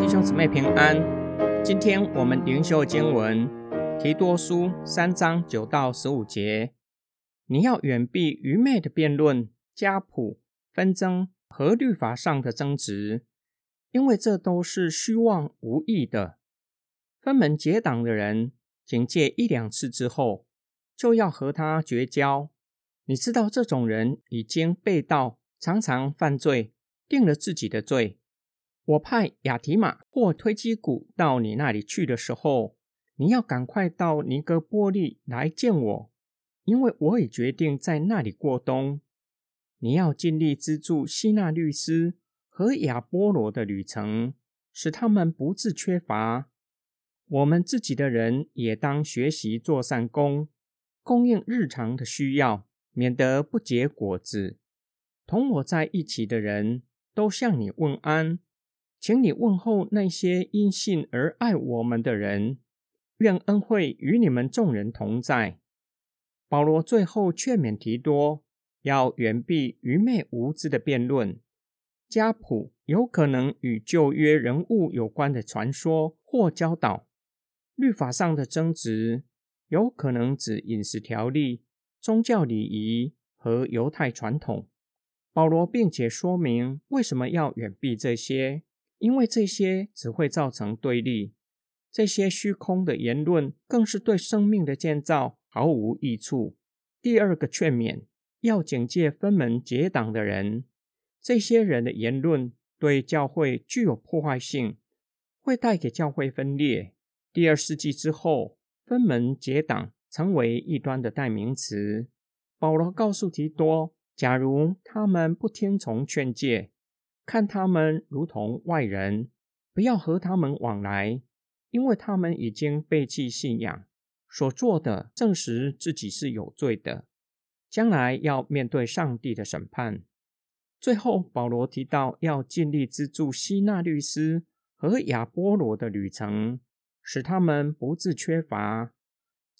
弟兄姊妹平安，今天我们灵修经文提多书三章九到十五节。你要远避愚昧的辩论、家谱、纷争和律法上的争执，因为这都是虚妄无益的。分门结党的人，警戒一两次之后，就要和他绝交。你知道这种人已经被盗，常常犯罪，定了自己的罪。我派亚提马或推基谷到你那里去的时候，你要赶快到尼格波利来见我，因为我已决定在那里过冬。你要尽力资助希纳律师和亚波罗的旅程，使他们不致缺乏。我们自己的人也当学习做善功，供应日常的需要，免得不结果子。同我在一起的人都向你问安。请你问候那些因信而爱我们的人，愿恩惠与你们众人同在。保罗最后劝勉提多，要远避愚昧无知的辩论，家谱有可能与旧约人物有关的传说或教导，律法上的争执有可能指饮食条例、宗教礼仪和犹太传统。保罗并且说明为什么要远避这些。因为这些只会造成对立，这些虚空的言论更是对生命的建造毫无益处。第二个劝勉要警戒分门结党的人，这些人的言论对教会具有破坏性，会带给教会分裂。第二世纪之后，分门结党成为异端的代名词。保罗告诉提多，假如他们不听从劝诫。看他们如同外人，不要和他们往来，因为他们已经背弃信仰，所做的证实自己是有罪的，将来要面对上帝的审判。最后，保罗提到要尽力资助希纳律师和亚波罗的旅程，使他们不致缺乏，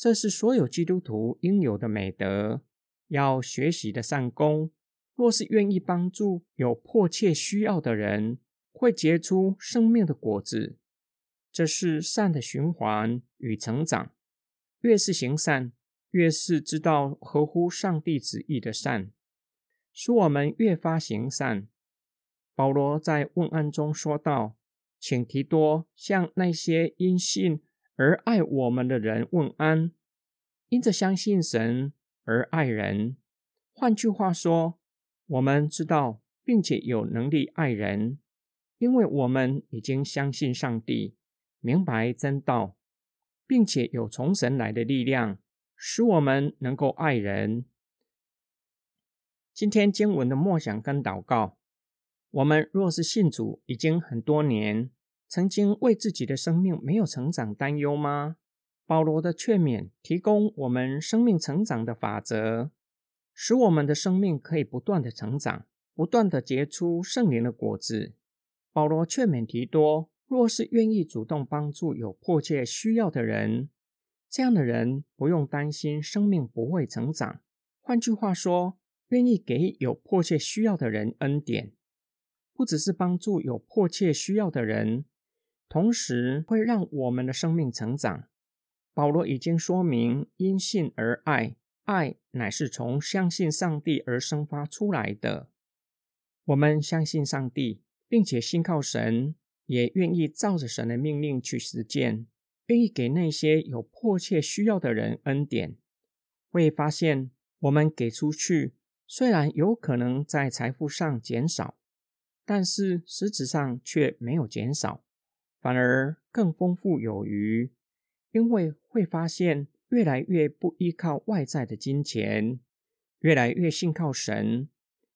这是所有基督徒应有的美德，要学习的善功。若是愿意帮助有迫切需要的人，会结出生命的果子。这是善的循环与成长。越是行善，越是知道合乎上帝旨意的善，使我们越发行善。保罗在问安中说道：“请提多向那些因信而爱我们的人问安，因着相信神而爱人。”换句话说。我们知道，并且有能力爱人，因为我们已经相信上帝，明白真道，并且有从神来的力量，使我们能够爱人。今天经文的默想跟祷告，我们若是信主已经很多年，曾经为自己的生命没有成长担忧吗？保罗的劝勉提供我们生命成长的法则。使我们的生命可以不断的成长，不断的结出圣灵的果子。保罗劝勉提多，若是愿意主动帮助有迫切需要的人，这样的人不用担心生命不会成长。换句话说，愿意给有迫切需要的人恩典，不只是帮助有迫切需要的人，同时会让我们的生命成长。保罗已经说明，因信而爱。爱乃是从相信上帝而生发出来的。我们相信上帝，并且信靠神，也愿意照着神的命令去实践，愿意给那些有迫切需要的人恩典。会发现，我们给出去，虽然有可能在财富上减少，但是实质上却没有减少，反而更丰富有余，因为会发现。越来越不依靠外在的金钱，越来越信靠神，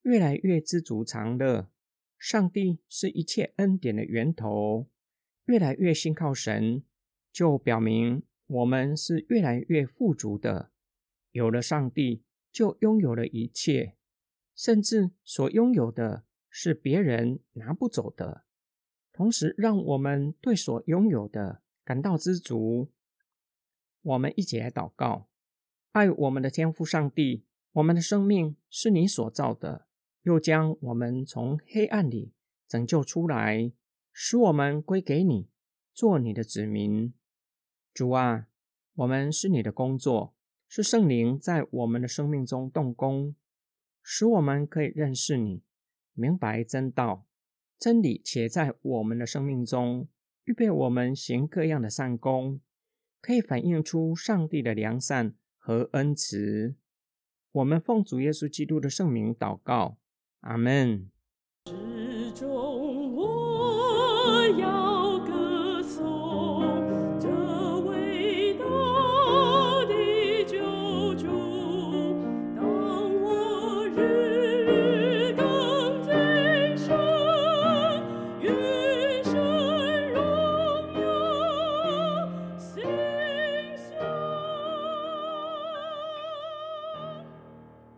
越来越知足常乐。上帝是一切恩典的源头。越来越信靠神，就表明我们是越来越富足的。有了上帝，就拥有了一切，甚至所拥有的是别人拿不走的。同时，让我们对所拥有的感到知足。我们一起来祷告，爱我们的天父上帝，我们的生命是你所造的，又将我们从黑暗里拯救出来，使我们归给你，做你的子民。主啊，我们是你的工作，是圣灵在我们的生命中动工，使我们可以认识你，明白真道、真理，且在我们的生命中预备我们行各样的善功，可以反映出上帝的良善和恩慈。我们奉主耶稣基督的圣名祷告，阿门。始终我要。